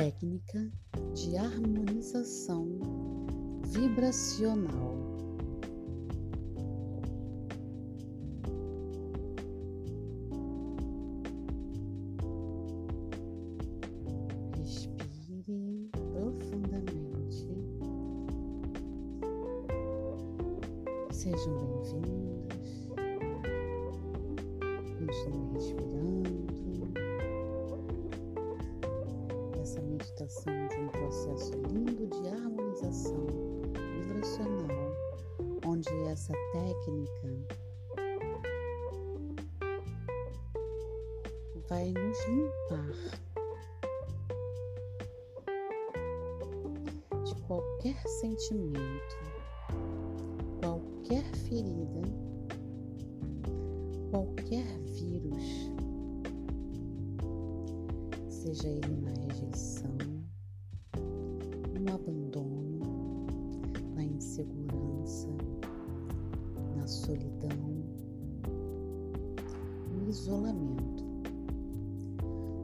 técnica de harmonização vibracional. Seja ele na rejeição, no abandono, na insegurança, na solidão, no isolamento.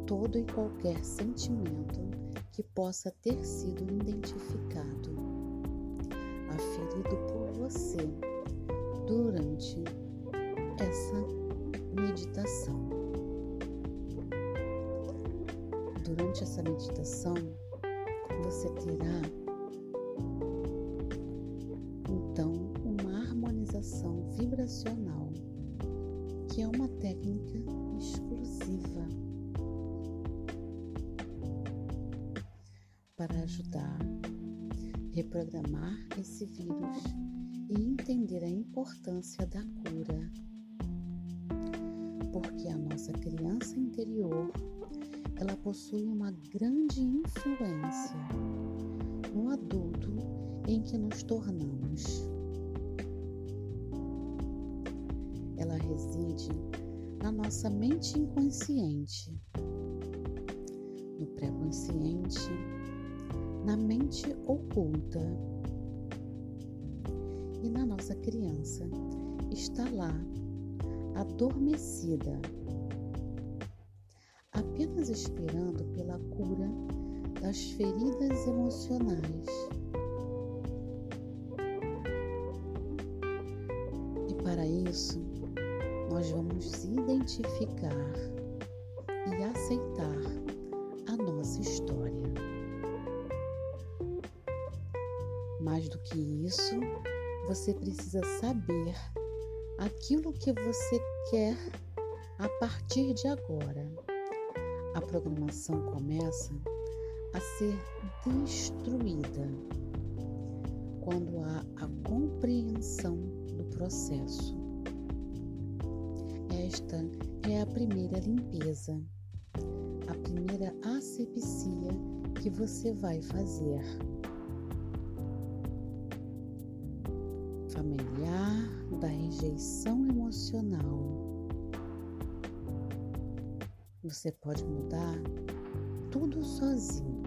Todo e qualquer sentimento que possa ter sido identificado, aferido por você durante essa meditação. Durante essa meditação, você terá então uma harmonização vibracional, que é uma técnica exclusiva para ajudar reprogramar esse vírus e entender a importância da cura. Porque a nossa criança interior, ela possui uma grande influência no adulto em que nos tornamos. Ela reside na nossa mente inconsciente, no pré-consciente, na mente oculta. E na nossa criança está lá, adormecida, apenas esperando pela cura das feridas emocionais. E para isso, nós vamos identificar e aceitar a nossa história. Mais do que isso, você precisa saber aquilo que você quer a partir de agora. A programação começa a ser destruída quando há a compreensão do processo. Esta é a primeira limpeza, a primeira asepsia que você vai fazer. Familiar da rejeição emocional. Você pode mudar tudo sozinho,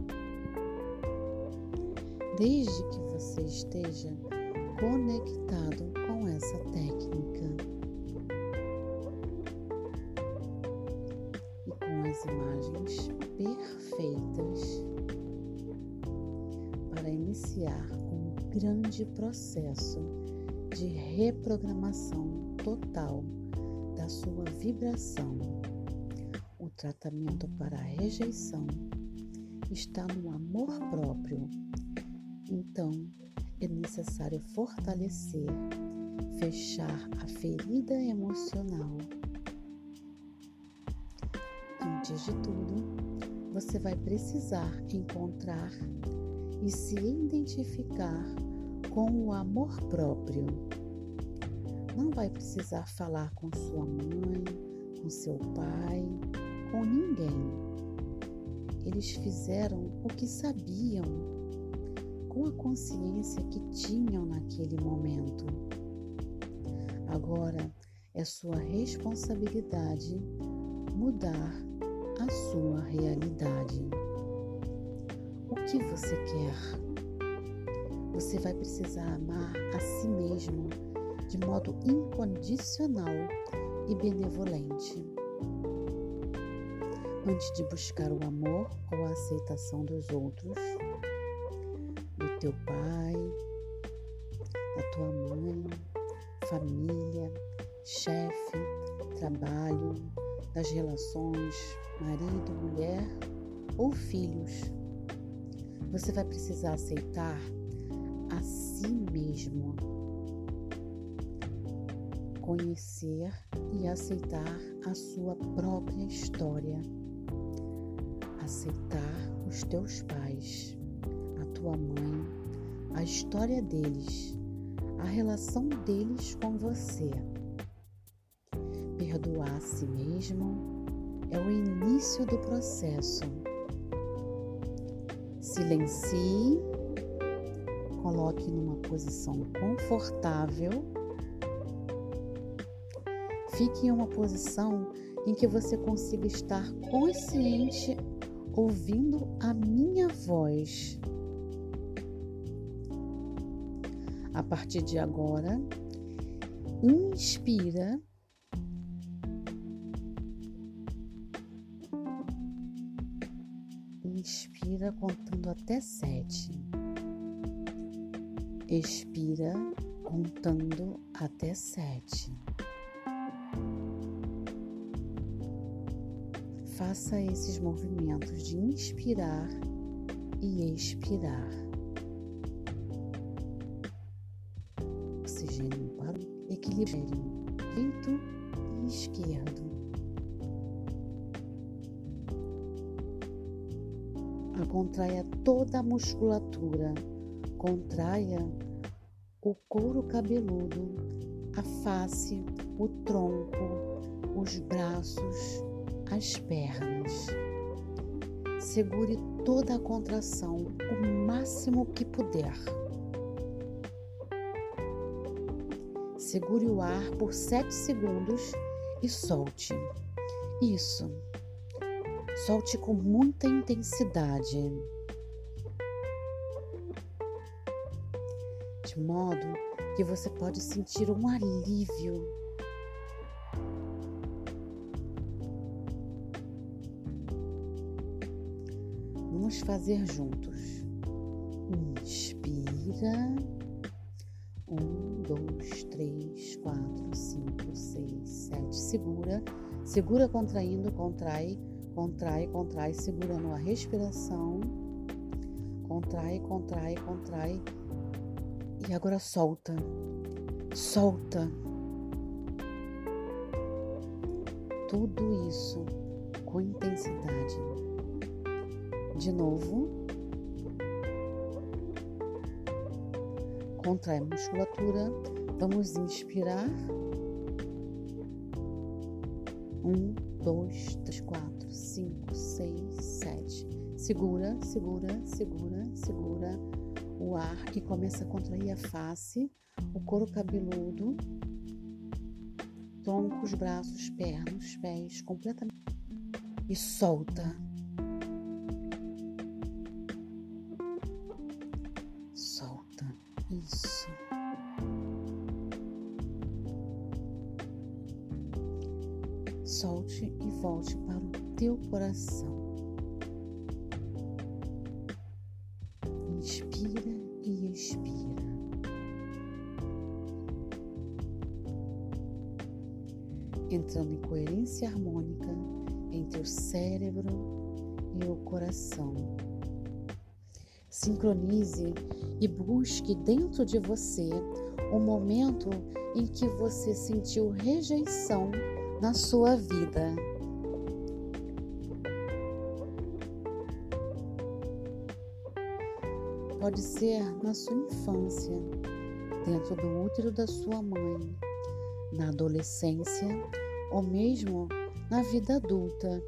desde que você esteja conectado com essa técnica. E com as imagens perfeitas para iniciar um grande processo de reprogramação total da sua vibração. Tratamento para a rejeição está no amor próprio. Então, é necessário fortalecer, fechar a ferida emocional. Antes de tudo, você vai precisar encontrar e se identificar com o amor próprio. Não vai precisar falar com sua mãe, com seu pai, com ninguém. Eles fizeram o que sabiam, com a consciência que tinham naquele momento. Agora é sua responsabilidade mudar a sua realidade. O que você quer? Você vai precisar amar a si mesmo de modo incondicional e benevolente. Antes de buscar o amor ou a aceitação dos outros, do teu pai, da tua mãe, família, chefe, trabalho, das relações marido, mulher ou filhos. Você vai precisar aceitar a si mesmo, conhecer e aceitar a sua própria história, aceitar os teus pais, a tua mãe, a história deles, a relação deles com você. Perdoar a si mesmo é o início do processo. Silencie, coloque numa posição confortável. Fique em uma posição em que você consiga estar consciente ouvindo a minha voz. A partir de agora, inspira Inspira contando até sete. Expira contando até sete. Faça esses movimentos de inspirar e expirar. Oxigênio para o equilíbrio direito e esquerdo. contraia toda a musculatura, contraia o couro cabeludo, a face, o tronco, os braços, as pernas. Segure toda a contração o máximo que puder. Segure o ar por 7 segundos e solte. Isso. Solte com muita intensidade. De modo que você pode sentir um alívio. Fazer juntos. Inspira. Um, dois, três, quatro, cinco, seis, sete. Segura. Segura contraindo, contrai Contrai, contrai, segurando a respiração. Contrai, contrai, contrai. E agora solta. Solta. Tudo isso com intensidade. De novo. Contrai a musculatura. Vamos inspirar. Um, dois, três, quatro cinco, seis, sete. Segura, segura, segura, segura o ar e começa a contrair a face, o couro cabeludo, troncos, braços, pernas, pés, completamente. E solta. Solta. Sincronize e busque dentro de você o momento em que você sentiu rejeição na sua vida. Pode ser na sua infância, dentro do útero da sua mãe, na adolescência ou mesmo na vida adulta.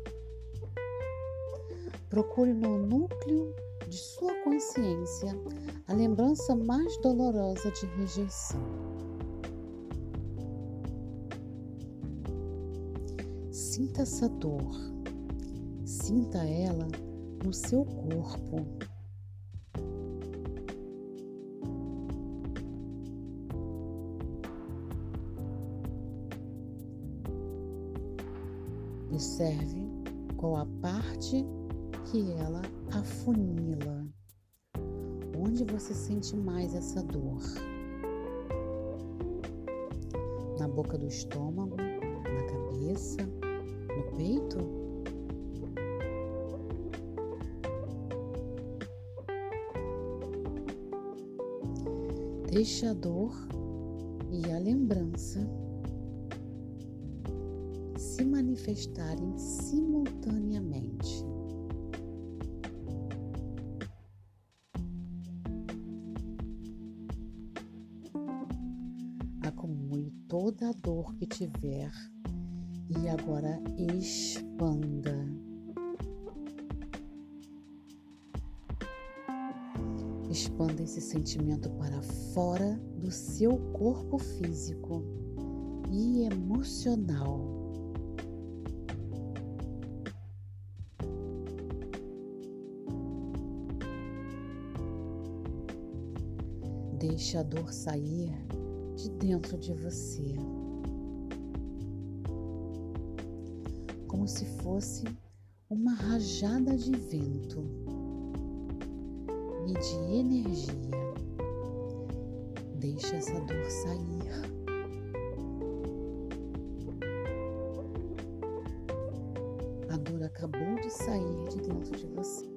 Procure no núcleo de sua consciência a lembrança mais dolorosa de rejeição. Sinta essa dor, sinta ela no seu corpo. Observe qual a parte que ela afunila. Onde você sente mais essa dor? Na boca do estômago, na cabeça, no peito? Deixe a dor e a lembrança se manifestarem simultaneamente. Toda dor que tiver e agora expanda. Expanda esse sentimento para fora do seu corpo físico e emocional. Deixe a dor sair de dentro de você, como se fosse uma rajada de vento e de energia. Deixe essa dor sair. A dor acabou de sair de dentro de você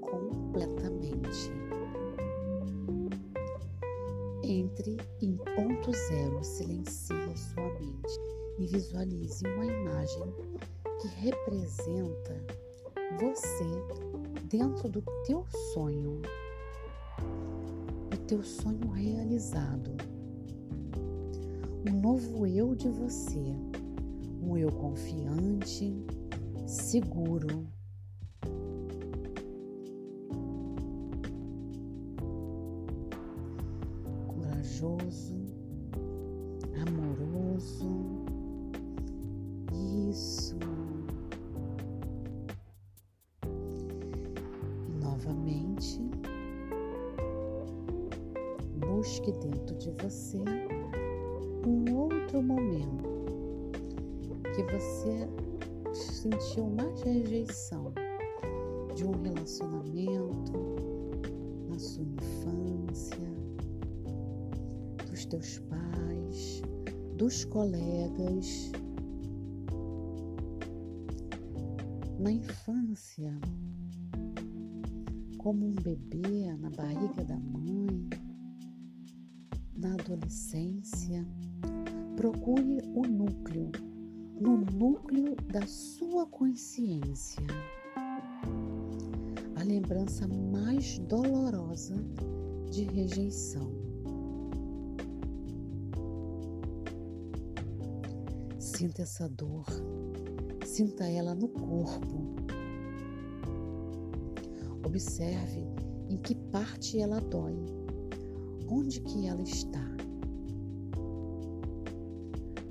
silencie a sua mente e visualize uma imagem que representa você dentro do teu sonho, o teu sonho realizado, um novo eu de você, um eu confiante, seguro. De rejeição. Sinta essa dor, sinta ela no corpo. Observe em que parte ela dói, onde que ela está.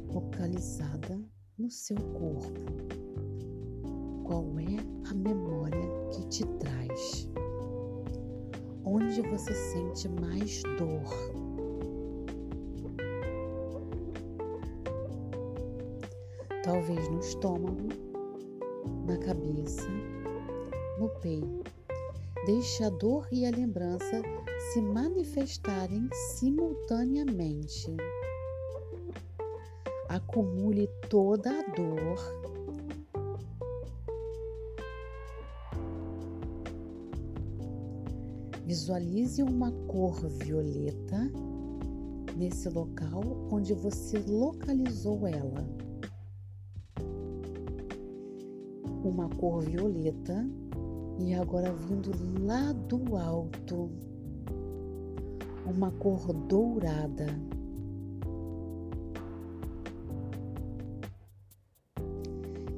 Localizada no seu corpo? Qual é a memória que te traz? Onde você sente mais dor? Talvez no estômago, na cabeça, no peito. Deixe a dor e a lembrança se manifestarem simultaneamente acumule toda a dor. Visualize uma cor violeta nesse local onde você localizou ela. Uma cor violeta e agora vindo lá do alto, uma cor dourada.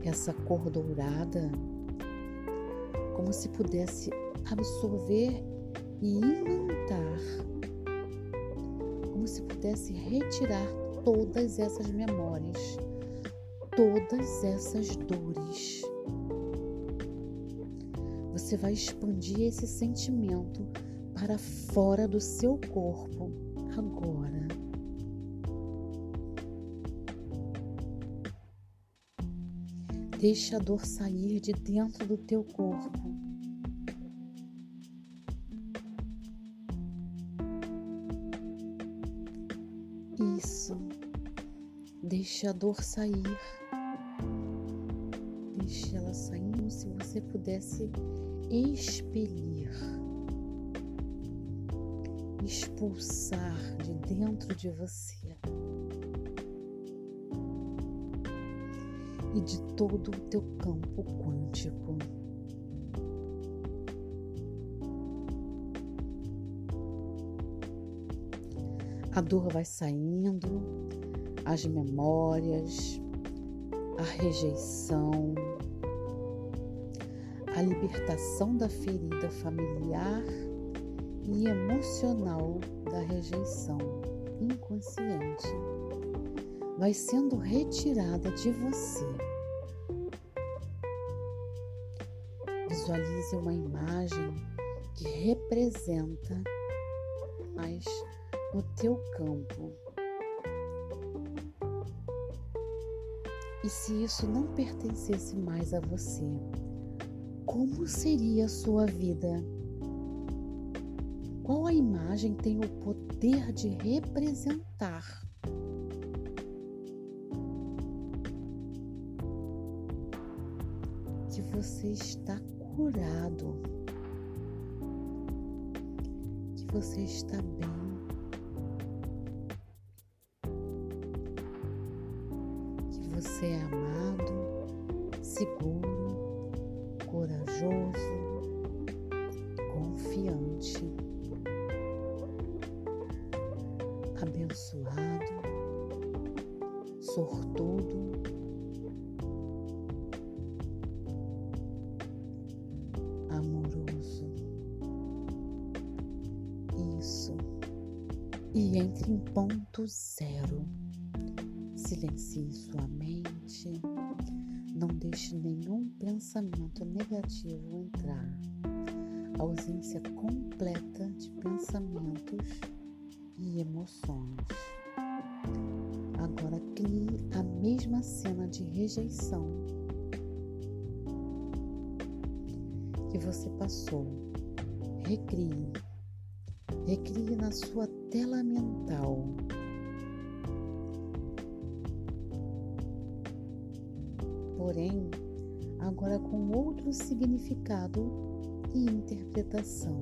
essa cor dourada, como se pudesse absorver e imantar, como se pudesse retirar todas essas memórias, todas essas dores. Você vai expandir esse sentimento para fora do seu corpo agora. Deixa a dor sair de dentro do teu corpo. Deixa a dor sair. Deixa ela saindo se você pudesse expelir, expulsar de dentro de você. e de todo o teu campo quântico. A dor vai saindo, as memórias, a rejeição, a libertação da ferida familiar e emocional da rejeição inconsciente vai sendo retirada de você. Visualize uma imagem que representa mais no teu campo. E se isso não pertencesse mais a você, como seria a sua vida? Qual a imagem tem o poder de representar? Que você está curado, que você está bem, zero. Silencie sua mente, não deixe nenhum pensamento negativo entrar. Ausência completa de pensamentos e emoções. Agora crie a mesma cena de rejeição que você passou. Recrie. Recrie na sua tela mental. Porém, agora com outro significado e interpretação.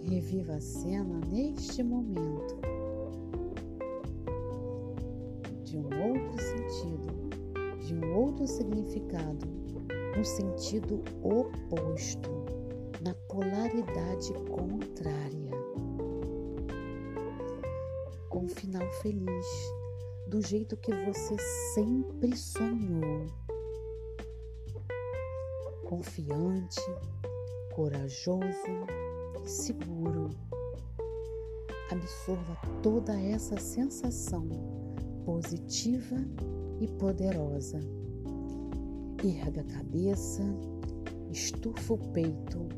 Reviva a cena neste momento, de um outro sentido, de um outro significado, no sentido oposto na polaridade contrária. Com um final feliz, do jeito que você sempre sonhou. Confiante, corajoso e seguro. Absorva toda essa sensação positiva e poderosa. Erga a cabeça, estufa o peito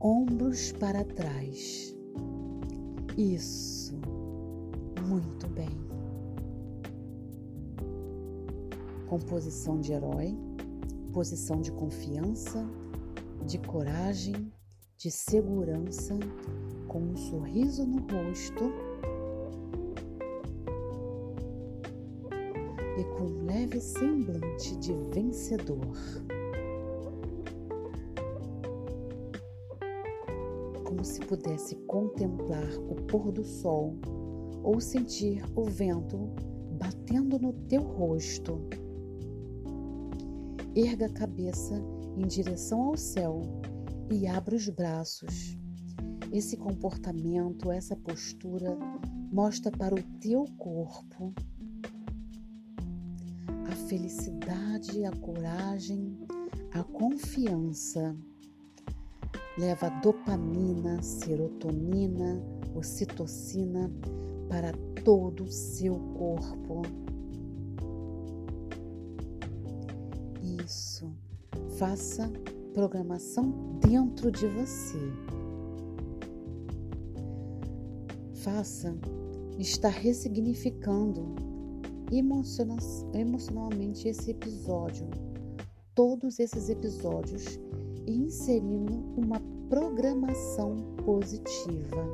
ombros para trás. Isso, muito bem. Composição de herói, posição de confiança, de coragem, de segurança, com um sorriso no rosto e com um leve semblante de vencedor. como se pudesse contemplar o pôr do sol ou sentir o vento batendo no teu rosto. Erga a cabeça em direção ao céu e abra os braços. Esse comportamento, essa postura mostra para o teu corpo a felicidade, a coragem, a confiança leva dopamina, serotonina, ocitocina para todo o seu corpo. Isso. Faça programação dentro de você. Faça estar ressignificando emocionalmente esse episódio, todos esses episódios, e inserindo uma programação positiva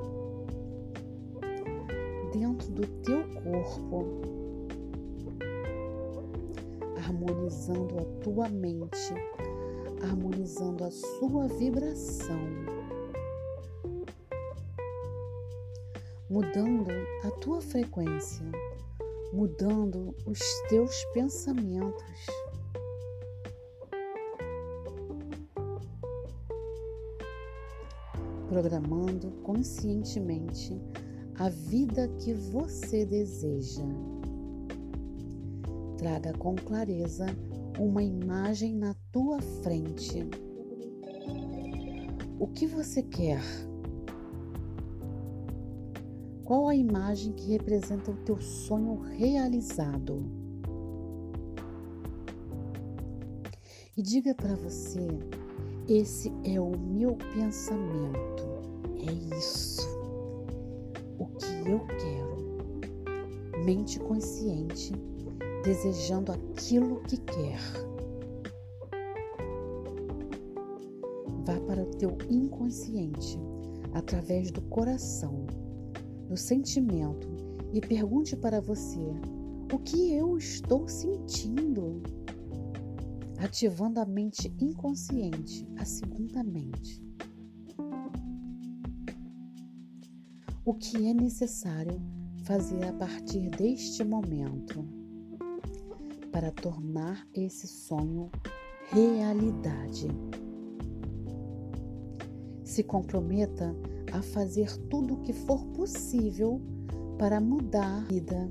dentro do teu corpo, harmonizando a tua mente, harmonizando a sua vibração, mudando a tua frequência, mudando os teus pensamentos. Programando conscientemente a vida que você deseja. Traga com clareza uma imagem na tua frente. O que você quer? Qual a imagem que representa o teu sonho realizado? E diga para você: esse é o meu pensamento, é isso o que eu quero. Mente consciente, desejando aquilo que quer. Vá para o teu inconsciente através do coração, do sentimento e pergunte para você: o que eu estou sentindo? Ativando a mente inconsciente, a segunda mente. o que é necessário fazer a partir deste momento para tornar esse sonho realidade. Se comprometa a fazer tudo o que for possível para mudar a vida.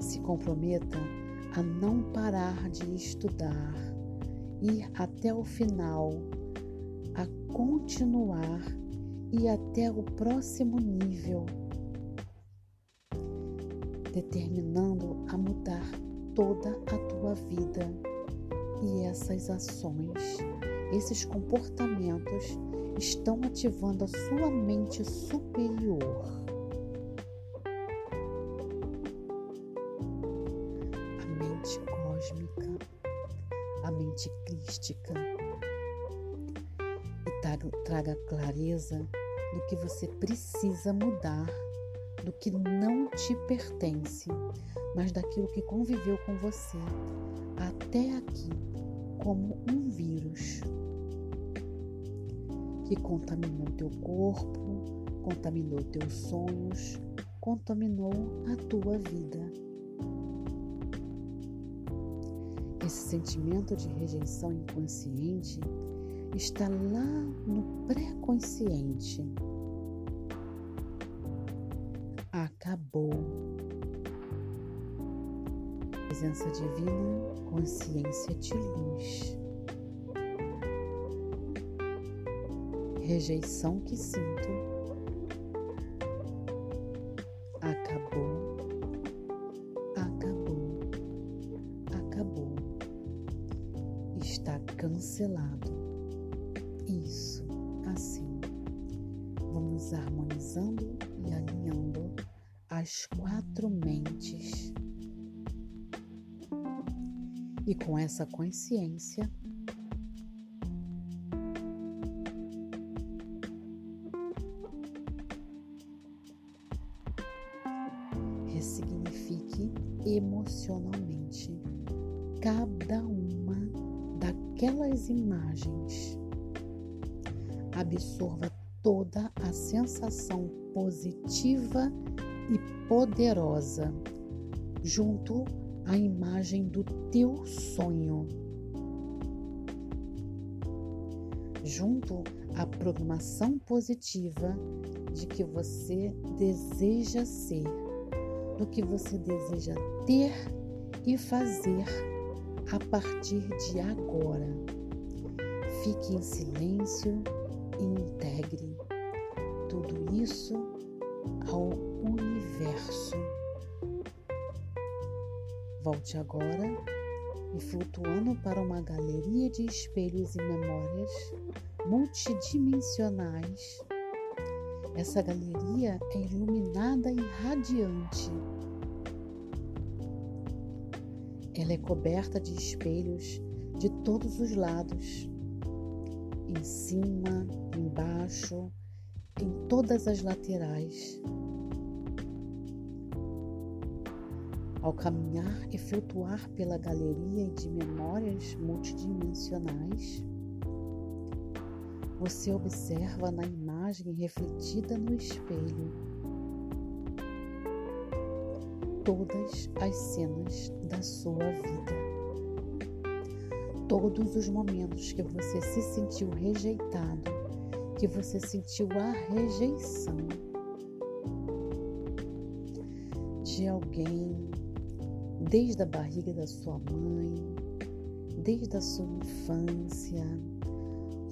Se comprometa a não parar de estudar, ir até o final a continuar e até o próximo nível, determinando a mudar toda a tua vida. E essas ações, esses comportamentos estão ativando a sua mente superior. A mente cósmica, a mente crística traga clareza do que você precisa mudar, do que não te pertence, mas daquilo que conviveu com você até aqui como um vírus que contaminou teu corpo, contaminou teus sonhos, contaminou a tua vida. Esse sentimento de rejeição inconsciente está lá no pré-consciente. Presença divina, consciência de luz. Rejeição que sinto. Consciência, ressignifique emocionalmente cada uma daquelas imagens. Absorva toda a sensação positiva e poderosa junto à imagem do teu sonho. Junto à programação positiva de que você deseja ser, do que você deseja ter e fazer a partir de agora. Fique em silêncio integre tudo isso ao Volte agora e flutuando para uma galeria de espelhos e memórias multidimensionais. Essa galeria é iluminada e radiante. Ela é coberta de espelhos de todos os lados, em cima, embaixo, em todas as laterais. Ao caminhar e flutuar pela galeria de memórias multidimensionais, você observa na imagem refletida no espelho todas as cenas da sua vida. Todos os momentos que você se sentiu rejeitado, que você sentiu a rejeição desde a barriga da sua mãe, desde a sua infância,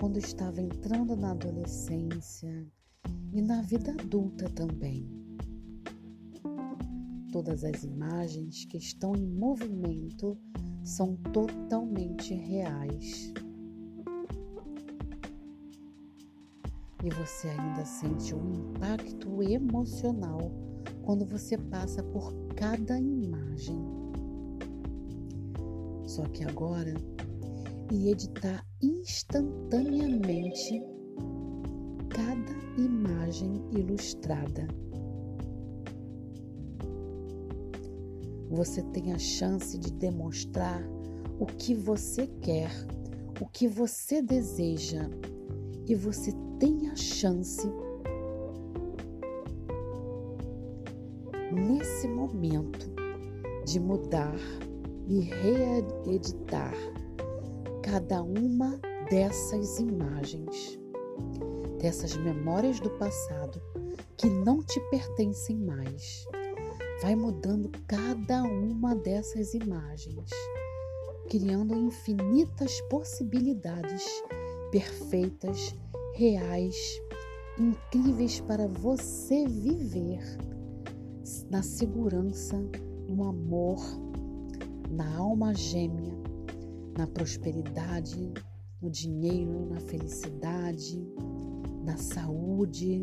quando estava entrando na adolescência e na vida adulta também. Todas as imagens que estão em movimento são totalmente reais. E você ainda sente um impacto emocional quando você passa por cada imagem. Só que agora e editar instantaneamente cada imagem ilustrada. Você tem a chance de demonstrar o que você quer, o que você deseja, e você tem a chance nesse momento de mudar e reeditar cada uma dessas imagens, dessas memórias do passado que não te pertencem mais. Vai mudando cada uma dessas imagens, criando infinitas possibilidades perfeitas, reais, incríveis para você viver na segurança, no amor, na alma gêmea na prosperidade, no dinheiro, na felicidade, na saúde,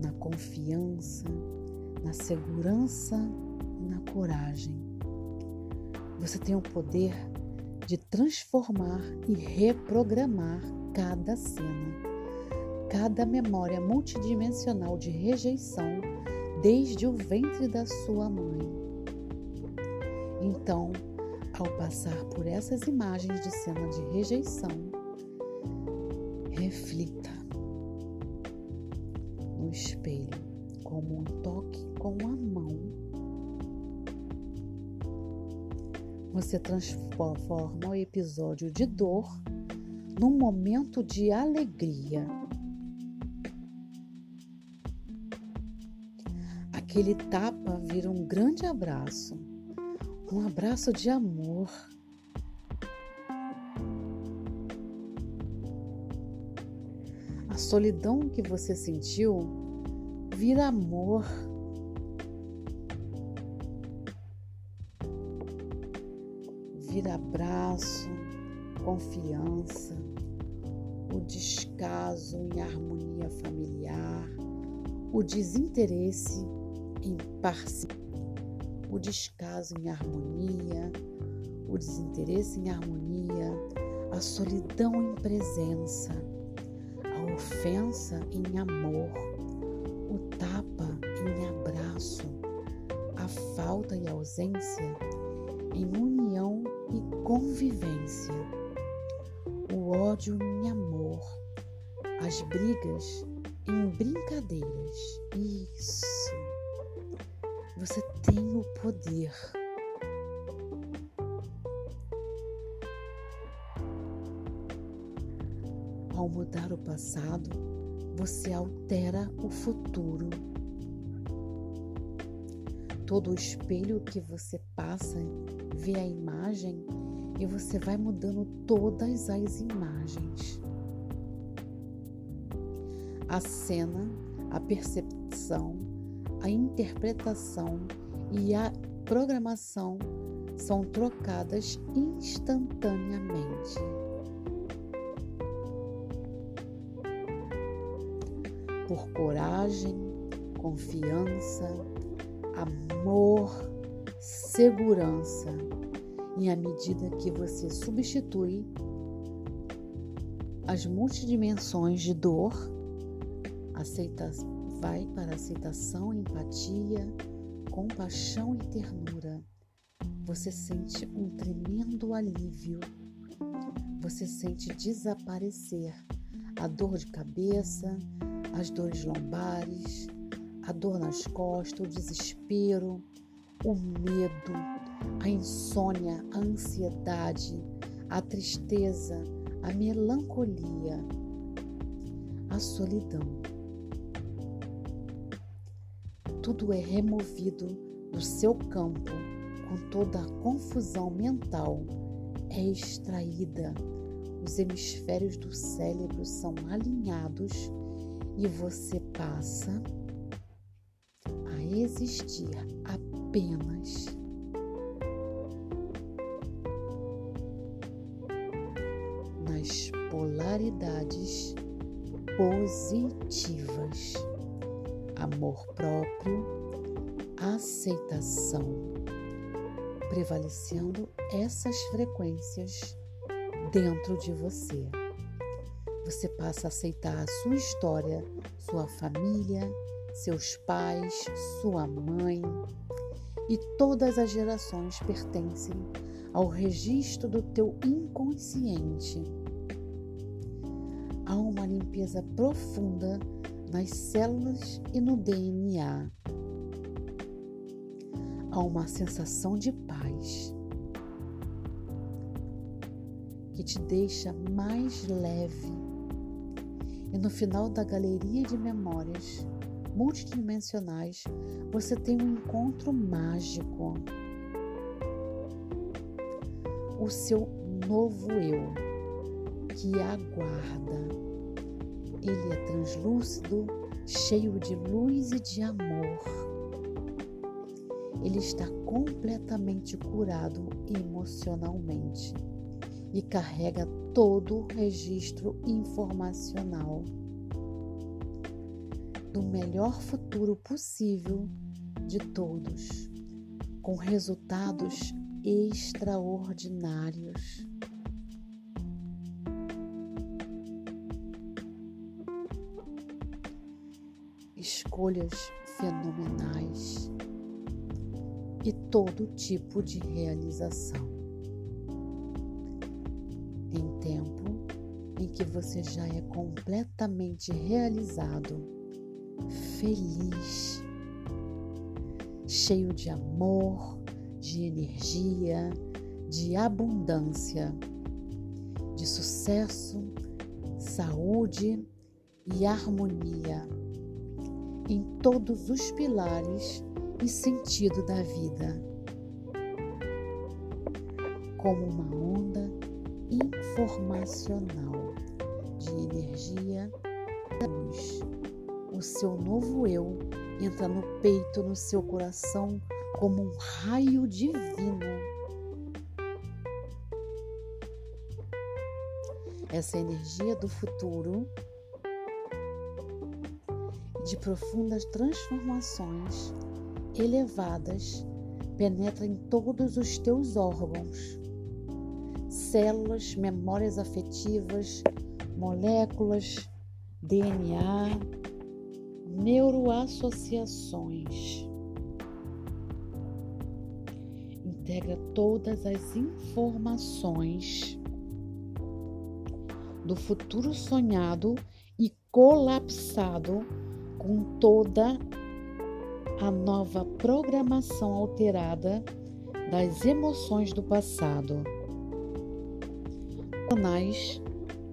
na confiança, na segurança e na coragem. Você tem o poder de transformar e reprogramar cada cena, cada memória multidimensional de rejeição desde o ventre da sua mãe. Então, ao passar por essas imagens de cena de rejeição, reflita no espelho como um toque com a mão. Você transforma o episódio de dor num momento de alegria. Aquele tapa vira um grande abraço um abraço de amor. A solidão que você sentiu vira amor. Vira abraço, confiança, o descaso em harmonia familiar, o desinteresse em parceria o descaso em harmonia, o desinteresse em harmonia, a solidão em presença, a ofensa em amor, o tapa em abraço, a falta e ausência em união e convivência, o ódio em amor, as brigas em brincadeiras. Isso. Você tem o poder. Ao mudar o passado, você altera o futuro. Todo espelho que você passa vê a imagem e você vai mudando todas as imagens. A cena, a percepção, a interpretação e a programação são trocadas instantaneamente. por coragem, confiança, amor, segurança. E à medida que você substitui as multidimensões de dor, aceita, vai para aceitação, empatia, compaixão e ternura. Você sente um tremendo alívio. Você sente desaparecer a dor de cabeça, as dores lombares, a dor nas costas, o desespero, o medo, a insônia, a ansiedade, a tristeza, a melancolia, a solidão. Tudo é removido do seu campo com toda a confusão mental, é extraída. Os hemisférios do cérebro são alinhados e você passa a existir apenas nas polaridades positivas, amor próprio, aceitação, prevalecendo essas frequências dentro de você. Você passa a aceitar a sua história, sua família, seus pais, sua mãe e todas as gerações pertencem ao registro do teu inconsciente. Há uma limpeza profunda nas células e no DNA. Há uma sensação de paz que te deixa mais leve. E no final da galeria de memórias multidimensionais, você tem um encontro mágico. O seu novo eu que aguarda. Ele é translúcido, cheio de luz e de amor. Ele está completamente curado emocionalmente e carrega todo o registro informacional do melhor futuro possível de todos, com resultados extraordinários. Escolhas fenomenais e todo tipo de realização. Em tempo em que você já é completamente realizado feliz, cheio de amor, de energia, de abundância, de sucesso, saúde e harmonia em todos os pilares e sentido da vida, como uma onda informacional de energia da luz o seu novo eu entra no peito, no seu coração, como um raio divino. Essa energia do futuro, de profundas transformações elevadas, penetra em todos os teus órgãos, células, memórias afetivas, moléculas, DNA, neuroassociações. Integra todas as informações do futuro sonhado e colapsado com toda a nova programação alterada das emoções do passado,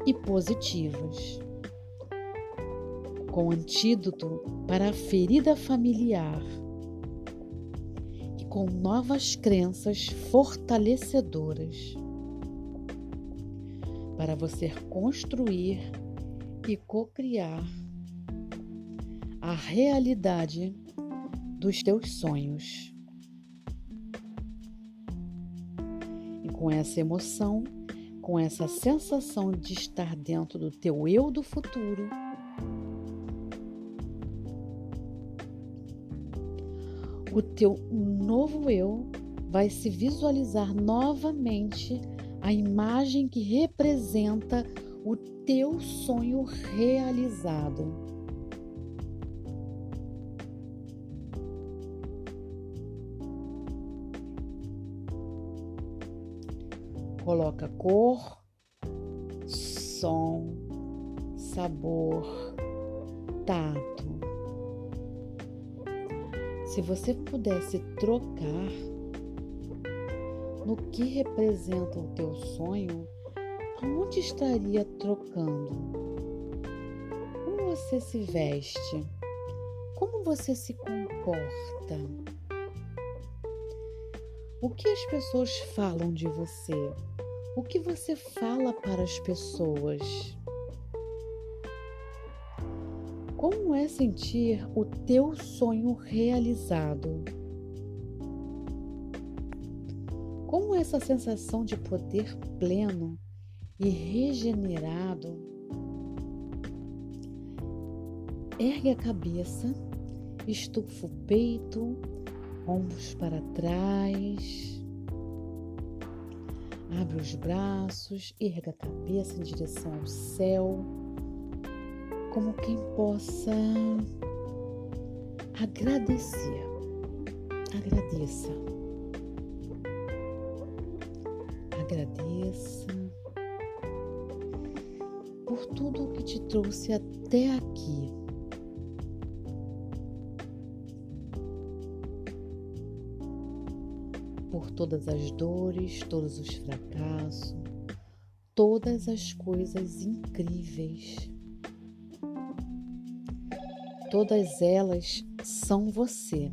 e positivas. Com antídoto para a ferida familiar e com novas crenças fortalecedoras para você construir e co-criar a realidade dos teus sonhos. E com essa emoção, com essa sensação de estar dentro do teu eu do futuro, o teu novo eu vai se visualizar novamente a imagem que representa o teu sonho realizado. Coloca cor, som, sabor, tato. Se você pudesse trocar no que representa o teu sonho, aonde estaria trocando? Como você se veste? Como você se comporta? O que as pessoas falam de você? O que você fala para as pessoas? Como é sentir o teu sonho realizado? Como essa sensação de poder pleno e regenerado? Ergue a cabeça, estufa o peito, ombros para trás. Abre os braços, erga a cabeça em direção ao céu, como quem possa agradecer. Agradeça. Agradeça por tudo que te trouxe até aqui. Por todas as dores, todos os fracassos, todas as coisas incríveis. Todas elas são você.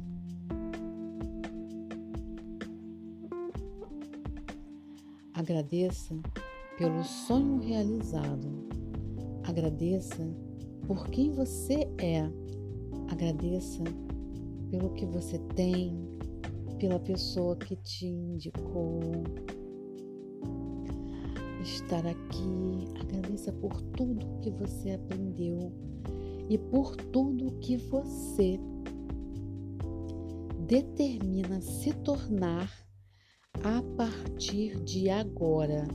Agradeça pelo sonho realizado. Agradeça por quem você é. Agradeça pelo que você tem, pela pessoa que te indicou estar aqui. Agradeça por tudo que você aprendeu e por tudo que você determina se tornar a partir de agora.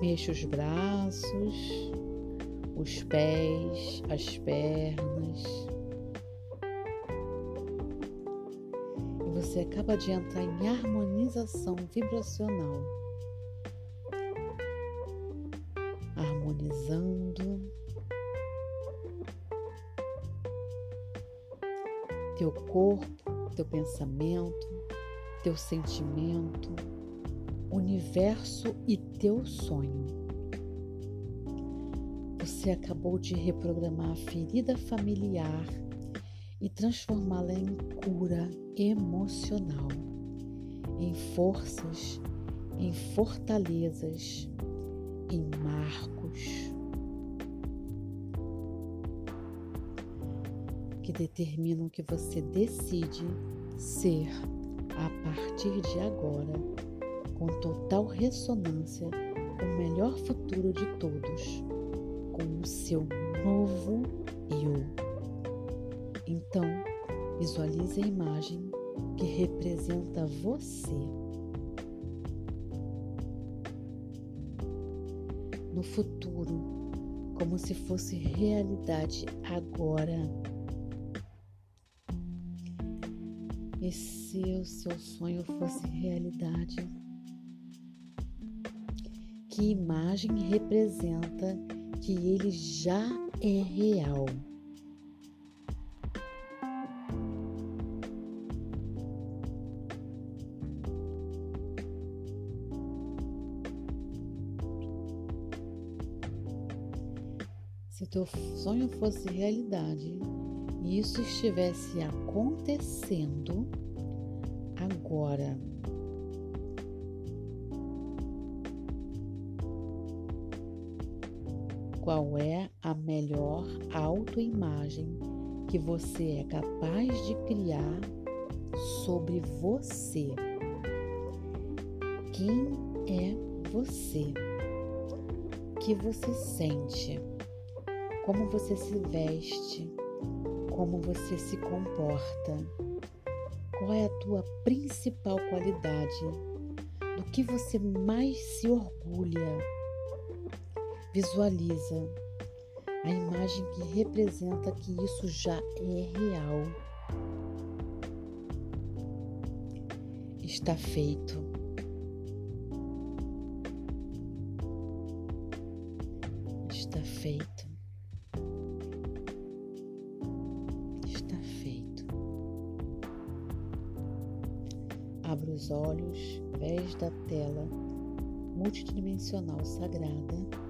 Mexa os braços os pés, as pernas. E você acaba de entrar em harmonização vibracional. Harmonizando teu corpo, teu pensamento, teu sentimento, universo e teu sonho. Você acabou de reprogramar a ferida familiar e transformá-la em cura emocional, em forças, em fortalezas, em marcos que determinam que você decide ser a partir de agora, com total ressonância, o melhor futuro de todos com o seu novo eu. Então, visualize a imagem que representa você. No futuro, como se fosse realidade agora. E se o seu sonho fosse realidade? Que imagem representa que ele já é real. Se teu sonho fosse realidade e isso estivesse acontecendo agora, autoimagem que você é capaz de criar sobre você. Quem é você? O que você sente? como você se veste, como você se comporta. Qual é a tua principal qualidade? Do que você mais se orgulha? Visualiza a imagem que representa que isso já é real. Está feito. Está feito. Está feito. Abra os olhos, pés da tela multidimensional sagrada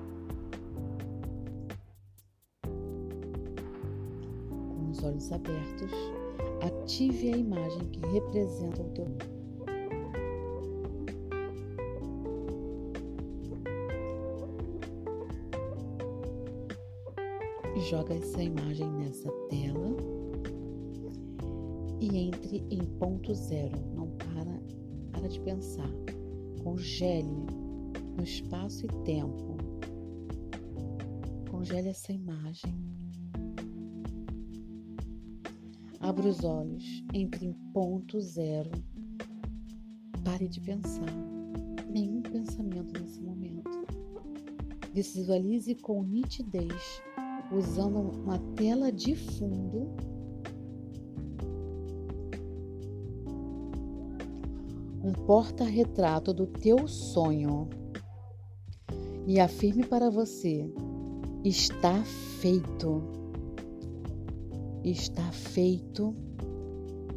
os olhos abertos, ative a imagem que representa o teu Joga essa imagem nessa tela e entre em ponto zero. Não para, para de pensar. Congele no espaço e tempo. Congele essa imagem. Abra os olhos, entre em ponto zero. Pare de pensar. Nenhum pensamento nesse momento. Visualize com nitidez, usando uma tela de fundo. Um porta-retrato do teu sonho. E afirme para você: está feito está feito,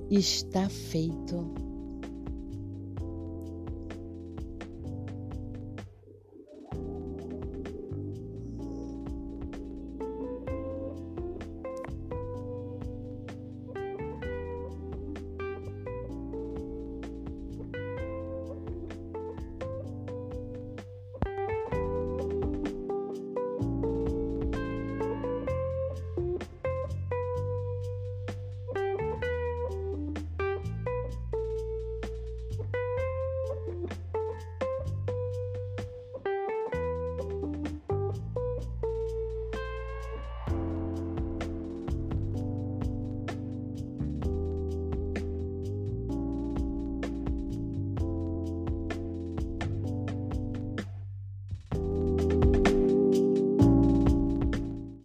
está feito.